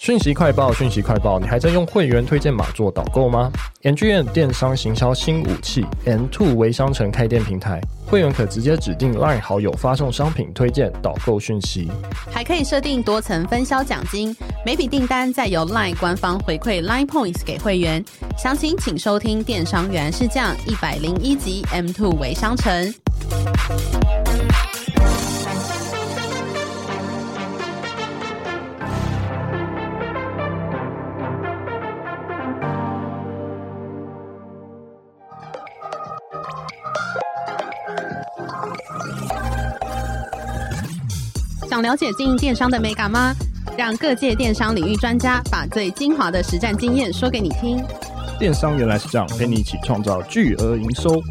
讯息快报，讯息快报，你还在用会员推荐码做导购吗 ngm 电商行销新武器，M Two 微商城开店平台，会员可直接指定 LINE 好友发送商品推荐导购讯息，还可以设定多层分销奖金，每笔订单再由 LINE 官方回馈 LINE Points 给会员。详情请收听电商原来是这样一百零一集 M Two 微商城。想了解经营电商的美感吗？让各界电商领域专家把最精华的实战经验说给你听。电商原来是这样，陪你一起创造巨额营收。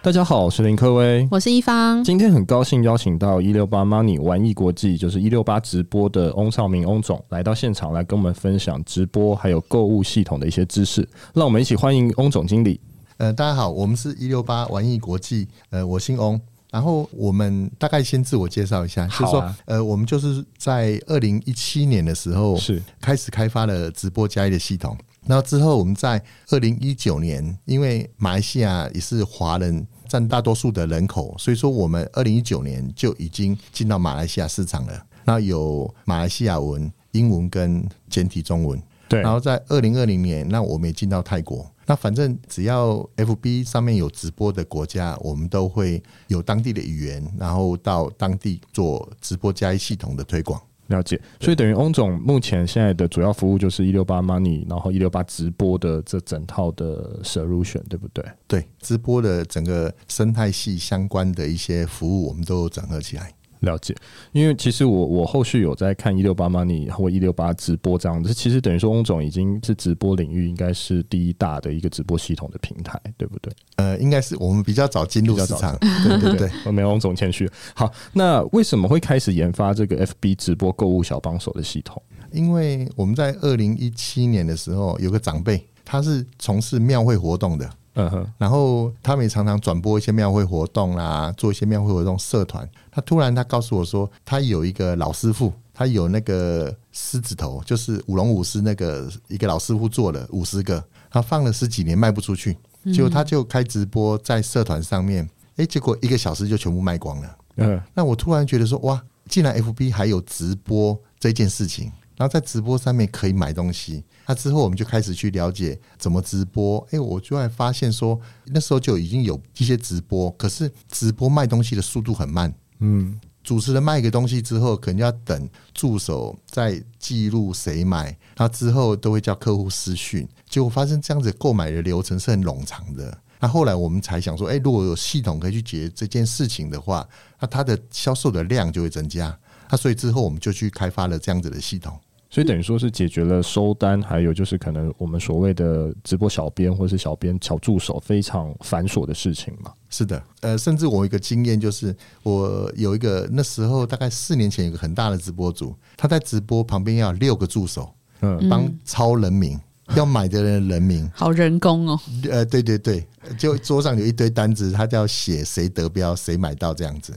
大家好，我是林科威，我是一方。今天很高兴邀请到一六八 Money 玩意国际，就是一六八直播的翁少明翁总来到现场，来跟我们分享直播还有购物系统的一些知识。让我们一起欢迎翁总经理。呃，大家好，我们是一六八玩意国际，呃，我姓翁。然后我们大概先自我介绍一下，就是说，呃，我们就是在二零一七年的时候是开始开发了直播加一的系统。然后之后我们在二零一九年，因为马来西亚也是华人占大多数的人口，所以说我们二零一九年就已经进到马来西亚市场了。那有马来西亚文、英文跟简体中文。对。然后在二零二零年，那我们也进到泰国。那反正只要 FB 上面有直播的国家，我们都会有当地的语言，然后到当地做直播加一系统的推广。了解，所以等于翁总目前现在的主要服务就是一六八 Money，然后一六八直播的这整套的 solution，对不对？对，直播的整个生态系相关的一些服务，我们都整合起来。了解，因为其实我我后续有在看一六八 Money 或一六八直播这样子，其实等于说翁总已经是直播领域应该是第一大的一个直播系统的平台，对不对？呃，应该是我们比较早进入市场，对对对，我没有翁总谦虚。好，那为什么会开始研发这个 FB 直播购物小帮手的系统？因为我们在二零一七年的时候有个长辈，他是从事庙会活动的。嗯哼，然后他们也常常转播一些庙会活动啦，做一些庙会活动社团。他突然他告诉我说，他有一个老师傅，他有那个狮子头，就是舞龙舞狮那个一个老师傅做了五十个，他放了十几年卖不出去，结果他就开直播在社团上面，哎，结果一个小时就全部卖光了。嗯，那我突然觉得说，哇，既然 FB 还有直播这件事情。然后在直播上面可以买东西，那之后我们就开始去了解怎么直播。哎，我就会发现说，那时候就已经有一些直播，可是直播卖东西的速度很慢。嗯，主持人卖一个东西之后，可能要等助手再记录谁买，那之后都会叫客户私讯。结果发现这样子购买的流程是很冗长的。那后来我们才想说，哎，如果有系统可以去解决这件事情的话，那它的销售的量就会增加。那所以之后我们就去开发了这样子的系统，所以等于说是解决了收单，还有就是可能我们所谓的直播小编或是小编小助手非常繁琐的事情嘛。是的，呃，甚至我有一个经验就是，我有一个那时候大概四年前有一个很大的直播组，他在直播旁边要有六个助手，嗯，帮抄人名。要买的人人名，好人工哦。呃，对对对，就桌上有一堆单子，他就要写谁得标，谁买到这样子。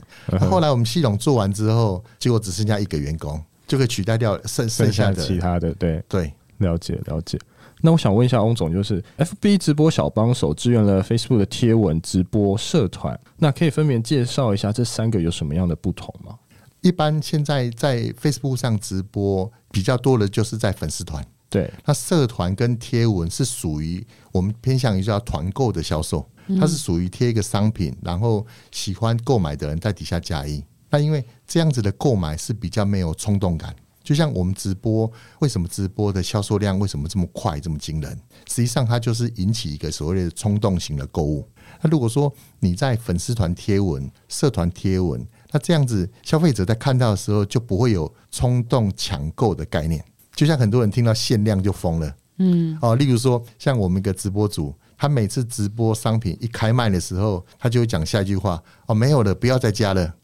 后来我们系统做完之后，结果只剩下一个员工，就可以取代掉剩剩下的其他的。对对，了解了解。那我想问一下翁总，就是 FB 直播小帮手支援了 Facebook 的贴文直播社团，那可以分别介绍一下这三个有什么样的不同吗？一般现在在 Facebook 上直播比较多的就是在粉丝团。对，那社团跟贴文是属于我们偏向于叫团购的销售，它是属于贴一个商品，然后喜欢购买的人在底下加一。那因为这样子的购买是比较没有冲动感，就像我们直播，为什么直播的销售量为什么这么快这么惊人？实际上它就是引起一个所谓的冲动型的购物。那如果说你在粉丝团贴文、社团贴文，那这样子消费者在看到的时候就不会有冲动抢购的概念。就像很多人听到限量就疯了，嗯，哦，例如说像我们一个直播主，他每次直播商品一开卖的时候，他就会讲下一句话，哦，没有了，不要再加了，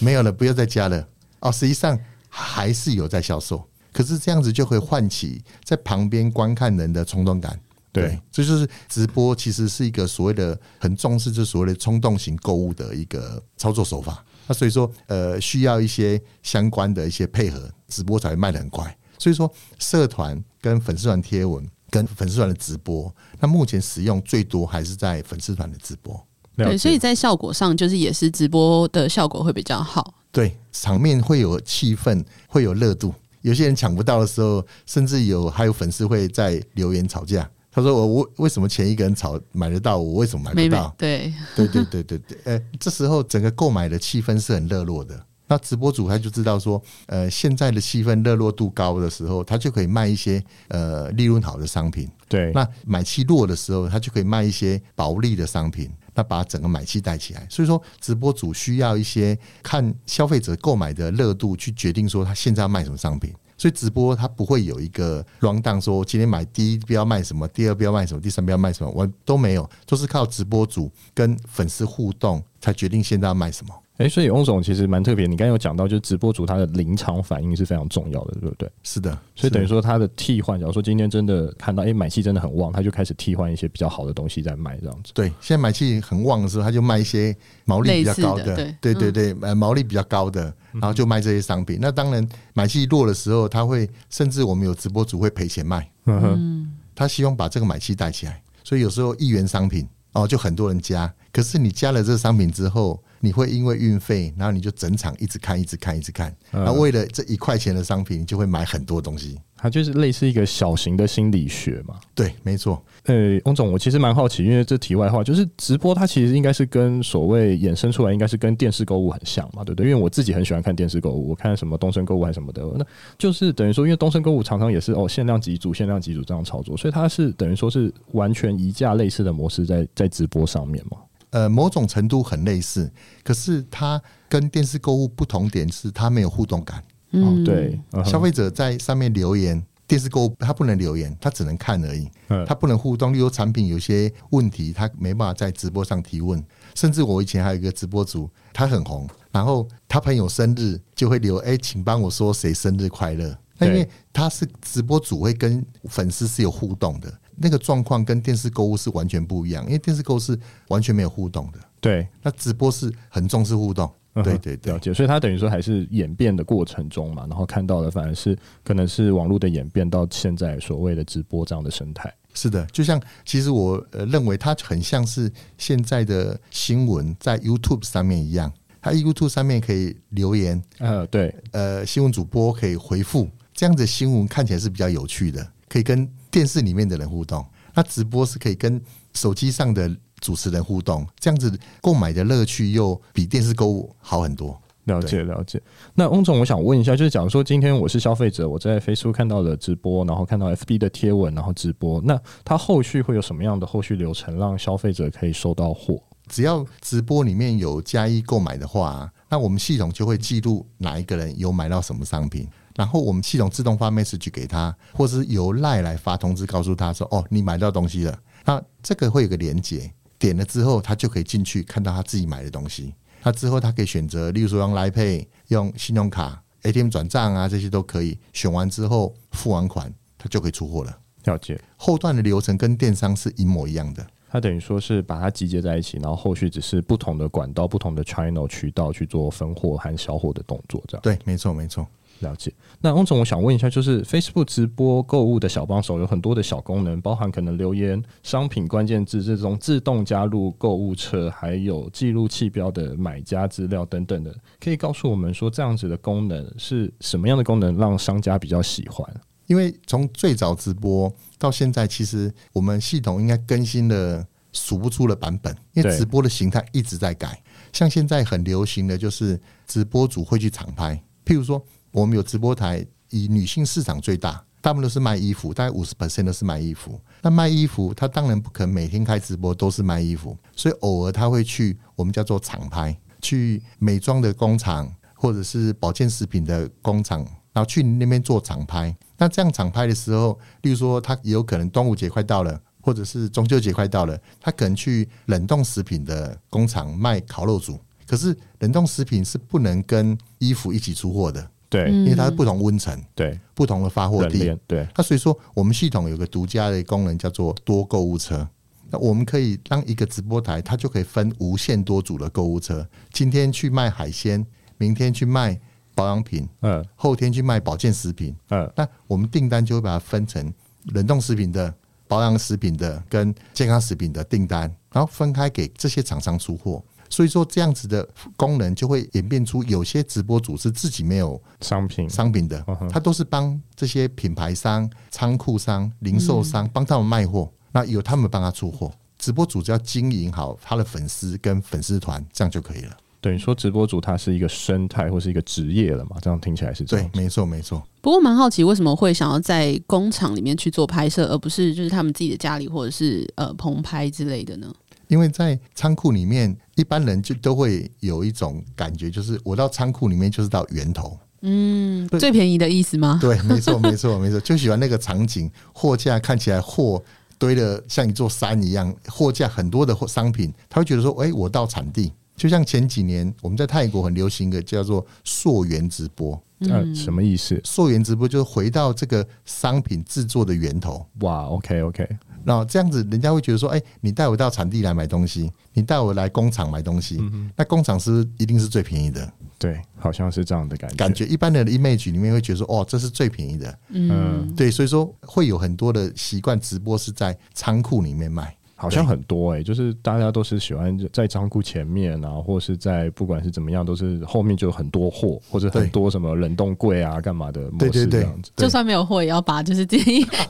没有了，不要再加了，哦，实际上还是有在销售，可是这样子就会唤起在旁边观看人的冲动感，对，这就是直播其实是一个所谓的很重视这所谓的冲动型购物的一个操作手法。那所以说，呃，需要一些相关的一些配合，直播才会卖得很快。所以说，社团跟粉丝团贴文跟粉丝团的直播，那目前使用最多还是在粉丝团的直播。对，所以在效果上，就是也是直播的效果会比较好。对，场面会有气氛，会有热度。有些人抢不到的时候，甚至有还有粉丝会在留言吵架。他说：“我我为什么前一个人吵买得到，我为什么买不到？”对对对对对对，呃，这时候整个购买的气氛是很热络的。那直播主他就知道说，呃，现在的气氛热络度高的时候，他就可以卖一些呃利润好的商品。对，那买气弱的时候，他就可以卖一些薄利的商品。要把整个买气带起来。所以说，直播主需要一些看消费者购买的热度去决定说他现在要卖什么商品。所以直播它不会有一个 rundown 说今天买第一标卖什么，第二标卖什么，第三标卖什么，我都没有，都是靠直播主跟粉丝互动才决定现在要卖什么。哎，所以翁总其实蛮特别。你刚刚有讲到，就是直播主他的临场反应是非常重要的，对不对？是的，所以等于说他的替换，假如说今天真的看到哎买气真的很旺，他就开始替换一些比较好的东西在卖，这样子。对，现在买气很旺的时候，他就卖一些毛利比较高的，的对，对对对，呃，毛利比较高的，然后就卖这些商品。嗯、那当然买气弱的时候，他会甚至我们有直播主会赔钱卖，嗯哼，他希望把这个买气带起来，所以有时候一元商品哦，就很多人加，可是你加了这个商品之后。你会因为运费，然后你就整场一直看，一直看，一直看。那为了这一块钱的商品，你就会买很多东西。它就是类似一个小型的心理学嘛。对，没错。呃，翁总，我其实蛮好奇，因为这题外话，就是直播它其实应该是跟所谓衍生出来，应该是跟电视购物很像嘛，对不对？因为我自己很喜欢看电视购物，我看什么东升购物还是什么的，那就是等于说，因为东升购物常常也是哦限量几组、限量几组这样操作，所以它是等于说是完全一架类似的模式在在直播上面嘛。呃，某种程度很类似，可是它跟电视购物不同点是，它没有互动感。嗯，对，消费者在上面留言，电视购物他不能留言，他只能看而已，他不能互动。例如产品有些问题，他没办法在直播上提问。甚至我以前还有一个直播主，他很红，然后他朋友生日就会留，哎，请帮我说谁生日快乐。那因为他是直播主，会跟粉丝是有互动的。那个状况跟电视购物是完全不一样，因为电视购物是完全没有互动的。对，那直播是很重视互动。对对对，了解。所以它等于说还是演变的过程中嘛，然后看到的反而是可能是网络的演变到现在所谓的直播这样的生态。是的，就像其实我呃认为它很像是现在的新闻在 YouTube 上面一样，它 YouTube 上面可以留言，呃对，呃新闻主播可以回复，这样子新闻看起来是比较有趣的，可以跟。电视里面的人互动，那直播是可以跟手机上的主持人互动，这样子购买的乐趣又比电视购物好很多。了解了解。那翁总，我想问一下，就是假如说今天我是消费者，我在 Facebook 看到了直播，然后看到 FB 的贴文，然后直播，那它后续会有什么样的后续流程，让消费者可以收到货？只要直播里面有加一购买的话，那我们系统就会记录哪一个人有买到什么商品。然后我们系统自动发 message 给他，或是由赖来发通知告诉他说：“哦，你买到东西了。”那这个会有个连接，点了之后他就可以进去看到他自己买的东西。那之后他可以选择，例如说用 Line Pay、用信用卡、ATM 转账啊，这些都可以。选完之后付完款，他就可以出货了。了解。后段的流程跟电商是一模一样的。他等于说是把它集结在一起，然后后续只是不同的管道、不同的 channel 渠道去做分货和销货的动作，这样。对，没错，没错。了解。那翁总，我想问一下，就是 Facebook 直播购物的小帮手有很多的小功能，包含可能留言、商品关键字这种自动加入购物车，还有记录气标的买家资料等等的，可以告诉我们说，这样子的功能是什么样的功能让商家比较喜欢？因为从最早直播到现在，其实我们系统应该更新了数不出的版本，因为直播的形态一直在改。像现在很流行的就是直播主会去场拍，譬如说。我们有直播台，以女性市场最大，大部分都是卖衣服，大概五十 percent 都是卖衣服。那卖衣服，他当然不可能每天开直播都是卖衣服，所以偶尔他会去我们叫做厂拍，去美妆的工厂或者是保健食品的工厂，然后去那边做厂拍。那这样厂拍的时候，例如说他也有可能端午节快到了，或者是中秋节快到了，他可能去冷冻食品的工厂卖烤肉组。可是冷冻食品是不能跟衣服一起出货的。对，因为它是不同温层，对，不同的发货地，对。那所以说，我们系统有个独家的功能叫做多购物车。那我们可以让一个直播台，它就可以分无限多组的购物车。今天去卖海鲜，明天去卖保养品，嗯，后天去卖保健食品，嗯，那我们订单就会把它分成冷冻食品的、保养食品的跟健康食品的订单，然后分开给这些厂商出货。所以说这样子的功能就会演变出，有些直播主是自己没有商品商品的，他都是帮这些品牌商、仓库商、零售商帮他们卖货，那由他们帮他出货。直播主只要经营好他的粉丝跟粉丝团，这样就可以了。等于说直播主他是一个生态或是一个职业了嘛？这样听起来是这样。对，没错没错。不过蛮好奇，为什么会想要在工厂里面去做拍摄，而不是就是他们自己的家里或者是呃棚拍之类的呢？因为在仓库里面，一般人就都会有一种感觉，就是我到仓库里面就是到源头，嗯，最便宜的意思吗？对，没错，没错，没错，就喜欢那个场景，货架看起来货堆得像一座山一样，货架很多的商品，他会觉得说，哎，我到产地，就像前几年我们在泰国很流行一个叫做溯源直播，嗯，什么意思？溯源直播就是回到这个商品制作的源头。哇，OK，OK。后这样子，人家会觉得说：“哎，你带我到产地来买东西，你带我来工厂买东西，那工厂是是一定是最便宜的？”对，好像是这样的感觉。感觉一般的 image 里面会觉得说：“哦，这是最便宜的。”嗯，对，所以说会有很多的习惯，直播是在仓库里面卖。好像很多哎、欸，就是大家都是喜欢在仓库前面啊，或是在不管是怎么样，都是后面就有很多货，或者很多什么冷冻柜啊，干嘛的模式这样子。就算没有货，也要把就是这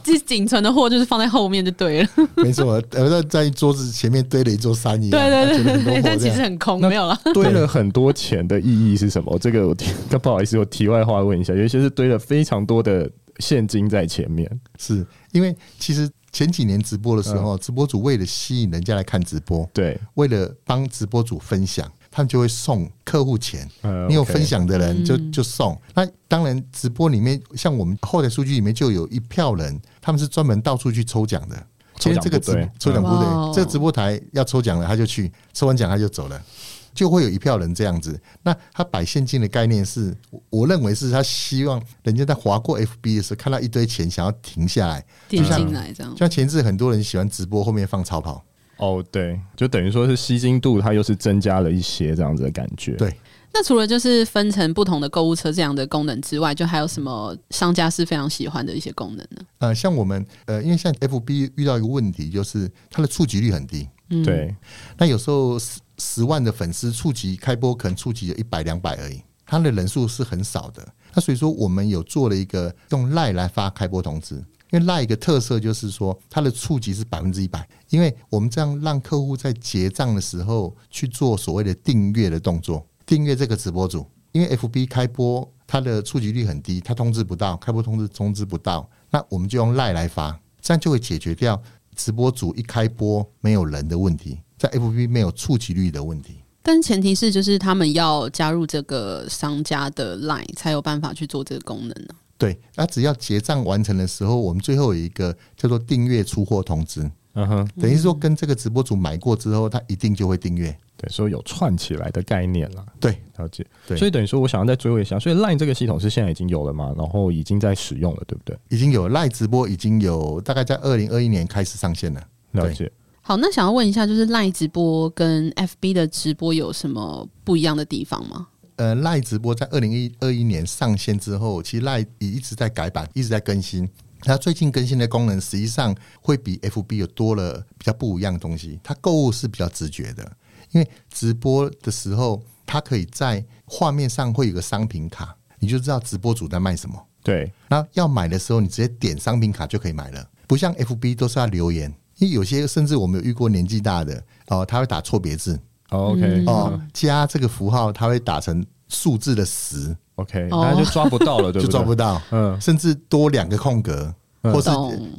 这仅存的货就是放在后面就对了。没错，呃，在桌子前面堆了一座山一样。对对对对，但其实很空，没有了。堆了很多钱的意义是什么？这个我提，不好意思，我题外话问一下，有一些是堆了非常多的现金在前面，是因为其实。前几年直播的时候，直播主为了吸引人家来看直播，对，为了帮直播主分享，他们就会送客户钱。你有分享的人就就送。那当然，直播里面像我们后台数据里面就有一票人，他们是专门到处去抽奖的。其实这个直抽奖部队，这个直播台要抽奖了，他就去抽完奖他就走了。就会有一票人这样子，那他摆现金的概念是，我认为是他希望人家在划过 FB 的时候看到一堆钱，想要停下来点进来这样。像前置很多人喜欢直播后面放超跑，哦，对，就等于说是吸金度，它又是增加了一些这样子的感觉。对，那除了就是分成不同的购物车这样的功能之外，就还有什么商家是非常喜欢的一些功能呢？呃，像我们呃，因为像 FB 遇到一个问题，就是它的触及率很低。嗯，对，那有时候。十万的粉丝触及开播可能触及有一百两百而已，他的人数是很少的。那所以说我们有做了一个用 LINE 来发开播通知，因为 LINE 一个特色就是说它的触及是百分之一百，因为我们这样让客户在结账的时候去做所谓的订阅的动作，订阅这个直播主，因为 FB 开播它的触及率很低，它通知不到，开播通知通知不到，那我们就用 LINE 来发，这样就会解决掉直播主一开播没有人的问题。在 FB 没有触及率的问题，但前提是就是他们要加入这个商家的 Line 才有办法去做这个功能呢。对，那只要结账完成的时候，我们最后有一个叫做订阅出货通知。嗯哼，等于说跟这个直播主买过之后，他一定就会订阅。对，所以有串起来的概念了。对，了解。对，所以等于说，我想要再追问一下，所以 Line 这个系统是现在已经有了嘛？然后已经在使用了，对不对？已经有 Line 直播，已经有大概在二零二一年开始上线了。了解。好，那想要问一下，就是 Line 直播跟 FB 的直播有什么不一样的地方吗？呃，Line 直播在二零一二一年上线之后，其实 Line 也一直在改版，一直在更新。它最近更新的功能，实际上会比 FB 有多了比较不一样的东西。它购物是比较直觉的，因为直播的时候，它可以在画面上会有个商品卡，你就知道直播主在卖什么。对，那要买的时候，你直接点商品卡就可以买了，不像 FB 都是要留言。因为有些甚至我们有遇过年纪大的哦，他会打错别字，OK 哦，加这个符号他会打成数字的十，OK，那就抓不到了，对不对？就抓不到，嗯，甚至多两个空格，或是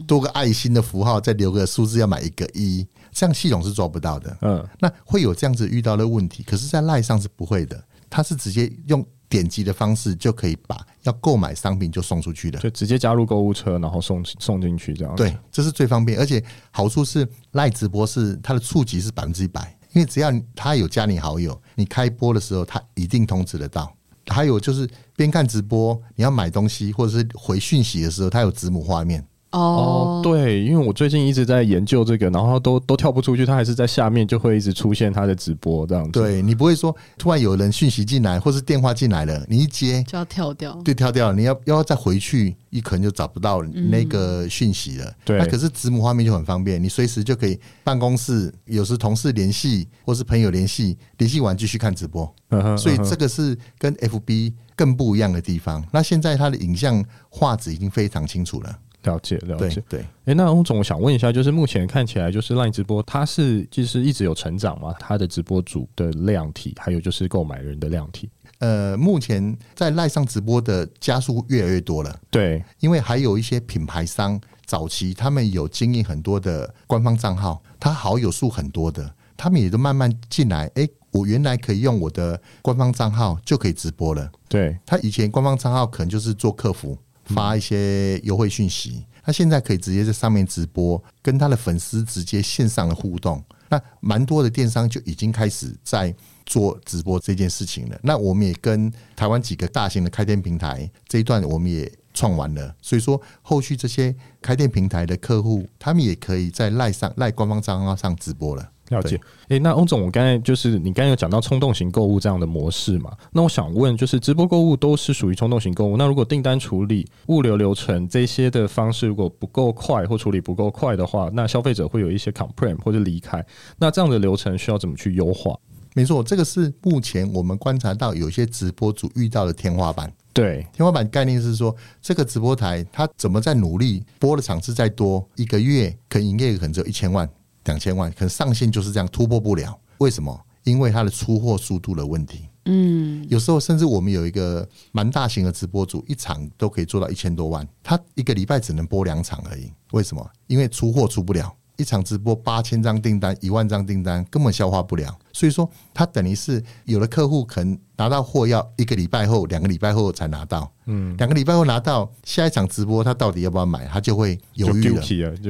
多个爱心的符号，再留个数字要买一个一，这样系统是抓不到的，嗯，那会有这样子遇到的问题，可是，在赖上是不会的，它是直接用。点击的方式就可以把要购买商品就送出去的，就直接加入购物车，然后送送进去这样。对，这是最方便，而且好处是 LINE 直播是它的触及是百分之一百，因为只要他有加你好友，你开播的时候他一定通知得到。还有就是边看直播，你要买东西或者是回讯息的时候，它有子母画面，哦，对，因为我最近一直在研究这个，然后都都跳不出去，它还是在下面就会一直出现它的直播这样子。对，你不会说突然有人讯息进来，或是电话进来了，你一接就要跳掉，对，跳掉了，你要要再回去，你可能就找不到那个讯息了。对、嗯，那可是子母画面就很方便，你随时就可以办公室，有时同事联系或是朋友联系，联系完继续看直播。嗯哼，所以这个是跟 FB 更不一样的地方。那现在它的影像画质已经非常清楚了。了解了解，对，哎、欸，那翁总，我想问一下，就是目前看起来，就是 LINE 直播，它是就是一直有成长吗？它的直播主的量体，还有就是购买人的量体。呃，目前在 LINE 上直播的加速越来越多了。对，因为还有一些品牌商早期他们有经营很多的官方账号，他好友数很多的，他们也都慢慢进来。哎、欸，我原来可以用我的官方账号就可以直播了。对，他以前官方账号可能就是做客服。发一些优惠讯息，他现在可以直接在上面直播，跟他的粉丝直接线上的互动。那蛮多的电商就已经开始在做直播这件事情了。那我们也跟台湾几个大型的开店平台这一段我们也创完了，所以说后续这些开店平台的客户，他们也可以在赖上赖官方账号上直播了。了解，诶、欸，那翁总，我刚才就是你刚才有讲到冲动型购物这样的模式嘛？那我想问，就是直播购物都是属于冲动型购物，那如果订单处理、物流流程这些的方式如果不够快或处理不够快的话，那消费者会有一些 complain 或者离开，那这样的流程需要怎么去优化？没错，这个是目前我们观察到有些直播主遇到的天花板。对，天花板概念是说，这个直播台它怎么在努力，播的场次再多，一个月可营业额可能只有一千万。两千万，可能上限就是这样突破不了。为什么？因为它的出货速度的问题。嗯，有时候甚至我们有一个蛮大型的直播主，一场都可以做到一千多万，他一个礼拜只能播两场而已。为什么？因为出货出不了。一场直播八千张订单，一万张订单根本消化不了，所以说他等于是有的客户可能拿到货要一个礼拜后、两个礼拜后才拿到，嗯，两个礼拜后拿到下一场直播，他到底要不要买，他就会犹豫了，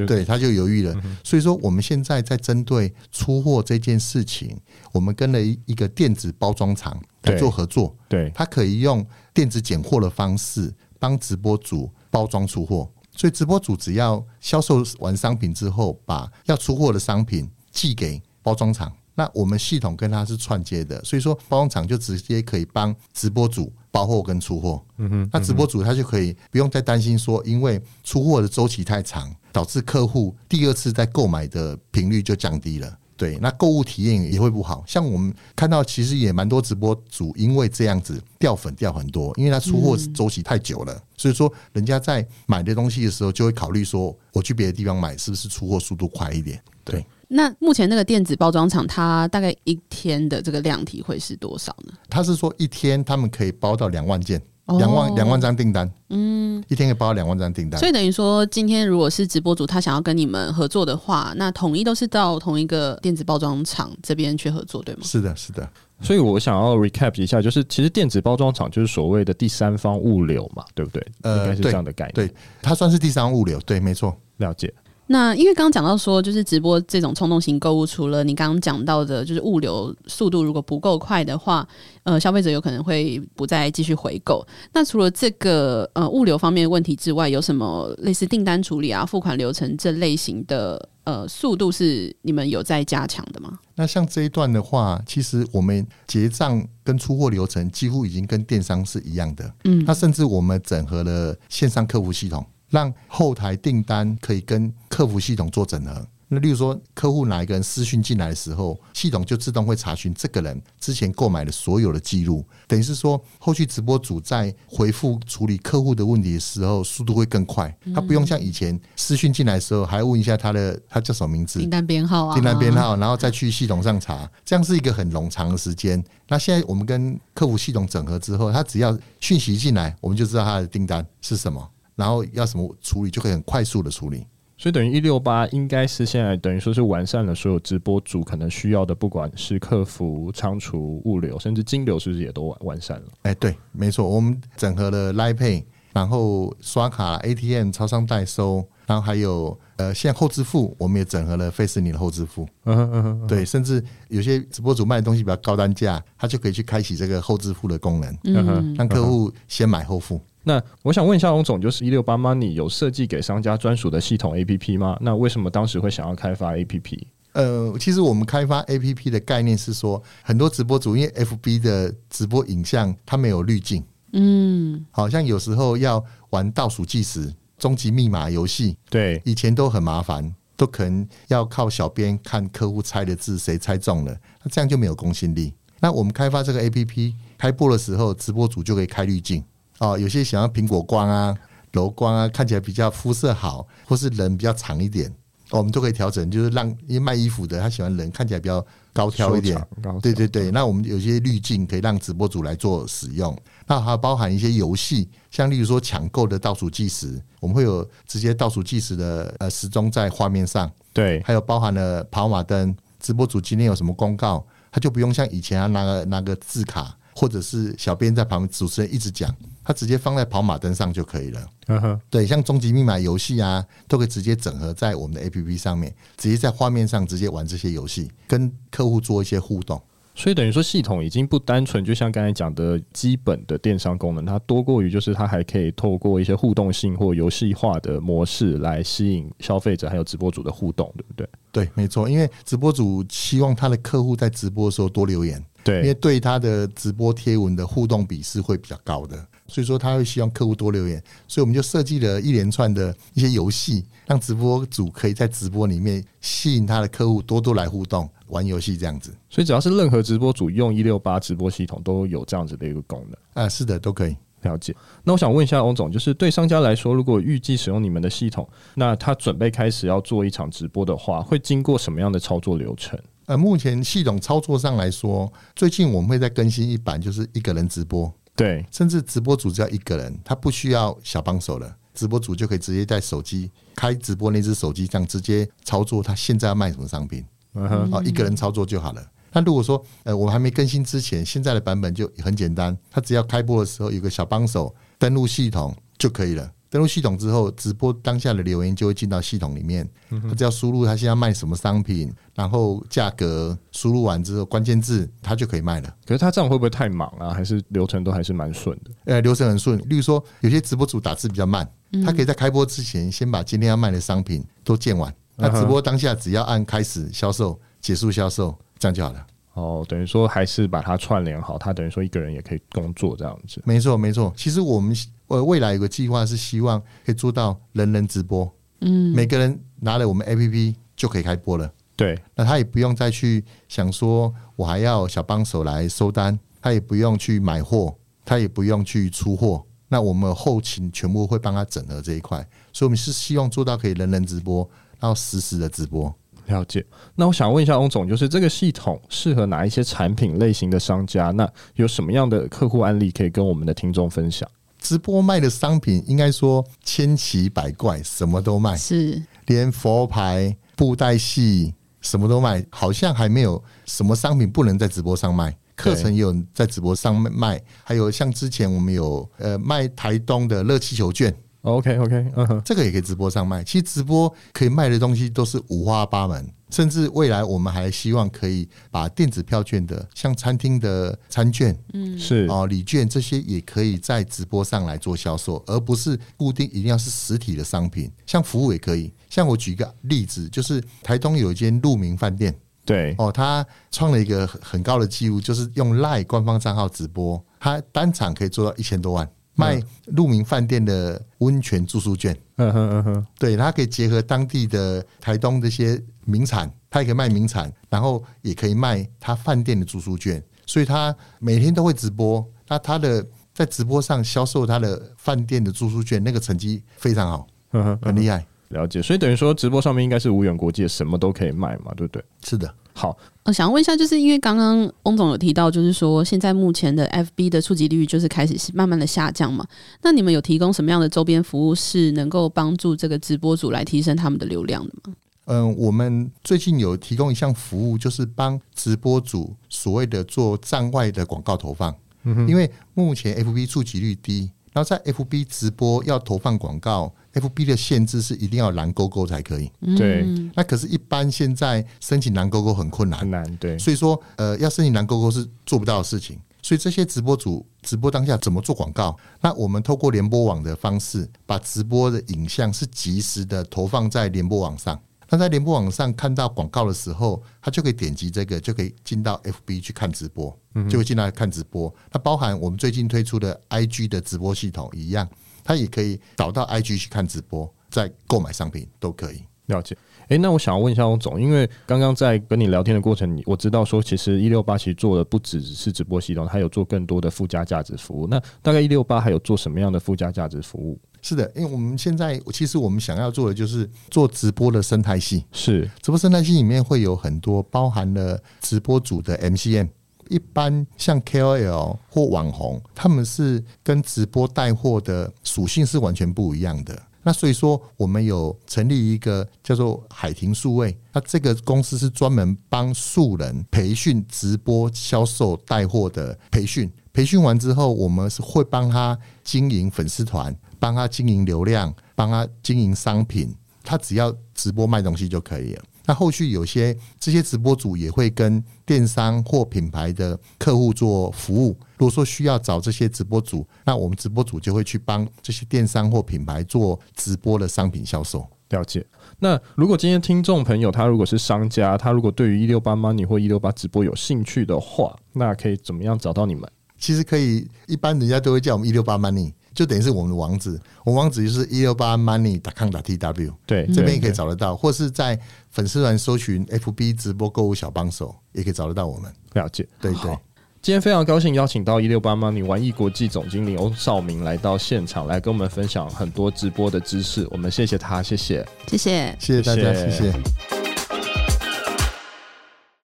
对，他就犹豫了。所以说我们现在在针对出货这件事情，我们跟了一个电子包装厂来做合作，对，他可以用电子拣货的方式帮直播主包装出货。所以直播主只要销售完商品之后，把要出货的商品寄给包装厂，那我们系统跟它是串接的，所以说包装厂就直接可以帮直播主包货跟出货。嗯哼，那直播主他就可以不用再担心说，因为出货的周期太长，导致客户第二次再购买的频率就降低了。对，那购物体验也会不好。像我们看到，其实也蛮多直播主因为这样子掉粉掉很多，因为他出货周期太久了，所以说人家在买的东西的时候就会考虑说，我去别的地方买是不是出货速度快一点？对。那目前那个电子包装厂，它大概一天的这个量体会是多少呢？他是说一天他们可以包到两万件。两万两万张订单，嗯，一天可以包两万张订单，所以等于说，今天如果是直播主他想要跟你们合作的话，那统一都是到同一个电子包装厂这边去合作，对吗？是的，是的。所以我想要 recap 一下，就是其实电子包装厂就是所谓的第三方物流嘛，对不对？呃，应该是这样的概念。对，它算是第三方物流，对，没错，了解。那因为刚刚讲到说，就是直播这种冲动型购物，除了你刚刚讲到的，就是物流速度如果不够快的话，呃，消费者有可能会不再继续回购。那除了这个呃物流方面的问题之外，有什么类似订单处理啊、付款流程这类型的呃速度是你们有在加强的吗？那像这一段的话，其实我们结账跟出货流程几乎已经跟电商是一样的。嗯，那甚至我们整合了线上客服系统。让后台订单可以跟客服系统做整合。那例如说，客户哪一个人私讯进来的时候，系统就自动会查询这个人之前购买的所有的记录。等于是说，后续直播主在回复处理客户的问题的时候，速度会更快。他不用像以前私讯进来的时候，还要问一下他的他叫什么名字、订单编号啊、订单编号，然后再去系统上查，这样是一个很冗长的时间。那现在我们跟客服系统整合之后，他只要讯息进来，我们就知道他的订单是什么。然后要什么处理，就可以很快速的处理。所以等于一六八应该是现在等于说是完善了所有直播主可能需要的，不管是客服、仓储、物流，甚至金流，是不是也都完完善了？哎，对，没错，我们整合了 Line Pay，然后刷卡、ATM、超商代收，然后还有呃，现在后支付，我们也整合了 Face 你的后支付。嗯哼嗯哼，对，甚至有些直播主卖的东西比较高单价，他就可以去开启这个后支付的功能，嗯哼，让客户先买后付。那我想问一下翁总，就是一六八 Money 有设计给商家专属的系统 APP 吗？那为什么当时会想要开发 APP？呃，其实我们开发 APP 的概念是说，很多直播主因为 FB 的直播影像它没有滤镜，嗯，好像有时候要玩倒数计时、终极密码游戏，对，以前都很麻烦，都可能要靠小编看客户猜的字，谁猜中了，那这样就没有公信力。那我们开发这个 APP 开播的时候，直播主就可以开滤镜哦，有些想要苹果光啊、柔光啊，看起来比较肤色好，或是人比较长一点。我们都可以调整，就是让因为卖衣服的他喜欢人看起来比较高挑一点，对对对。那我们有些滤镜可以让直播主来做使用。那还包含一些游戏，像例如说抢购的倒数计时，我们会有直接倒数计时的呃时钟在画面上。对，还有包含了跑马灯，直播主今天有什么公告，他就不用像以前要拿个拿个字卡。或者是小编在旁边，主持人一直讲，他直接放在跑马灯上就可以了。嗯哼，对，像终极密码游戏啊，都可以直接整合在我们的 APP 上面，直接在画面上直接玩这些游戏，跟客户做一些互动。所以等于说，系统已经不单纯，就像刚才讲的基本的电商功能，它多过于就是它还可以透过一些互动性或游戏化的模式来吸引消费者还有直播主的互动，对不对？对，没错，因为直播主希望他的客户在直播的时候多留言。对，因为对他的直播贴文的互动比是会比较高的，所以说他会希望客户多留言，所以我们就设计了一连串的一些游戏，让直播主可以在直播里面吸引他的客户多多来互动玩游戏这样子。所以只要是任何直播主用一六八直播系统都有这样子的一个功能啊，是的，都可以了解。那我想问一下翁总，就是对商家来说，如果预计使用你们的系统，那他准备开始要做一场直播的话，会经过什么样的操作流程？呃，目前系统操作上来说，最近我们会再更新一版，就是一个人直播，对，甚至直播主只要一个人，他不需要小帮手了，直播主就可以直接在手机开直播那只手机这样直接操作他现在要卖什么商品，嗯哼，哦，一个人操作就好了。那如果说呃我还没更新之前，现在的版本就很简单，他只要开播的时候有个小帮手登录系统就可以了。登录系统之后，直播当下的留言就会进到系统里面。他只要输入他现在卖什么商品，然后价格输入完之后，关键字他就可以卖了。可是他这样会不会太忙啊？还是流程都还是蛮顺的？呃，流程很顺。例如说，有些直播主打字比较慢，他可以在开播之前先把今天要卖的商品都建完。那直播当下只要按开始销售、结束销售，这样就好了。哦，等于说还是把它串联好，他等于说一个人也可以工作这样子。没错，没错。其实我们呃未来有个计划是希望可以做到人人直播，嗯，每个人拿了我们 APP 就可以开播了。对，那他也不用再去想说我还要小帮手来收单，他也不用去买货，他也不用去出货。那我们后勤全部会帮他整合这一块，所以我们是希望做到可以人人直播，然后实时的直播。了解，那我想问一下翁总，就是这个系统适合哪一些产品类型的商家？那有什么样的客户案例可以跟我们的听众分享？直播卖的商品应该说千奇百怪，什么都卖，是连佛牌、布袋戏什么都卖，好像还没有什么商品不能在直播上卖。课程也有在直播上卖，还有像之前我们有呃卖台东的热气球券。OK OK，嗯哼，这个也可以直播上卖。其实直播可以卖的东西都是五花八门，甚至未来我们还希望可以把电子票券的，像餐厅的餐券，嗯，是哦，礼券这些也可以在直播上来做销售，而不是固定一定要是实体的商品。像服务也可以，像我举一个例子，就是台东有一间鹿鸣饭店，对哦，他创了一个很高的记录，就是用 LINE 官方账号直播，他单场可以做到一千多万。卖鹿鸣饭店的温泉住宿券，嗯哼嗯哼，对，它可以结合当地的台东这些名产，它也可以卖名产，然后也可以卖他饭店的住宿券，所以他每天都会直播。那他的在直播上销售他的饭店的住宿券，那个成绩非常好，嗯哼，很厉害。了解，所以等于说直播上面应该是无远国界，什么都可以卖嘛，对不对？是的。好，我想问一下，就是因为刚刚翁总有提到，就是说现在目前的 FB 的触及率就是开始慢慢的下降嘛。那你们有提供什么样的周边服务是能够帮助这个直播主来提升他们的流量的吗？嗯，我们最近有提供一项服务，就是帮直播主所谓的做站外的广告投放。嗯，因为目前 FB 触及率低，然后在 FB 直播要投放广告。FB 的限制是一定要蓝勾勾才可以，对。那可是，一般现在申请蓝勾勾很困难，很难，对。所以说，呃，要申请蓝勾勾是做不到的事情。所以这些直播主直播当下怎么做广告？那我们透过联播网的方式，把直播的影像是及时的投放在联播网上。那在联播网上看到广告的时候，他就可以点击这个，就可以进到 FB 去看直播，就会进来看直播。它包含我们最近推出的 IG 的直播系统一样，他也可以找到 IG 去看直播，再购买商品都可以。了解。诶，那我想要问一下翁总，因为刚刚在跟你聊天的过程，我知道说其实一六八其实做的不只是直播系统，它有做更多的附加价值服务。那大概一六八还有做什么样的附加价值服务？是的，因为我们现在其实我们想要做的就是做直播的生态系，是直播生态系里面会有很多包含了直播组的 MCN，一般像 KOL 或网红，他们是跟直播带货的属性是完全不一样的。那所以说，我们有成立一个叫做海婷数位，那这个公司是专门帮素人培训直播销售带货的培训，培训完之后，我们是会帮他经营粉丝团。帮他经营流量，帮他经营商品，他只要直播卖东西就可以了。那后续有些这些直播主也会跟电商或品牌的客户做服务。如果说需要找这些直播主，那我们直播主就会去帮这些电商或品牌做直播的商品销售。了解。那如果今天听众朋友他如果是商家，他如果对于一六八 Money 或一六八直播有兴趣的话，那可以怎么样找到你们？其实可以，一般人家都会叫我们一六八 Money。就等于是我们的网址，我们网址就是一六八 money dot com dot tw，对，这边也可以找得到，或是在粉丝团搜寻 FB 直播购物小帮手，也可以找得到我们。了解，对对。今天非常高兴邀请到一六八 money 玩艺国际总经理欧少明来到现场，来跟我们分享很多直播的知识。我们谢谢他，谢谢，谢谢，谢谢大家，谢谢。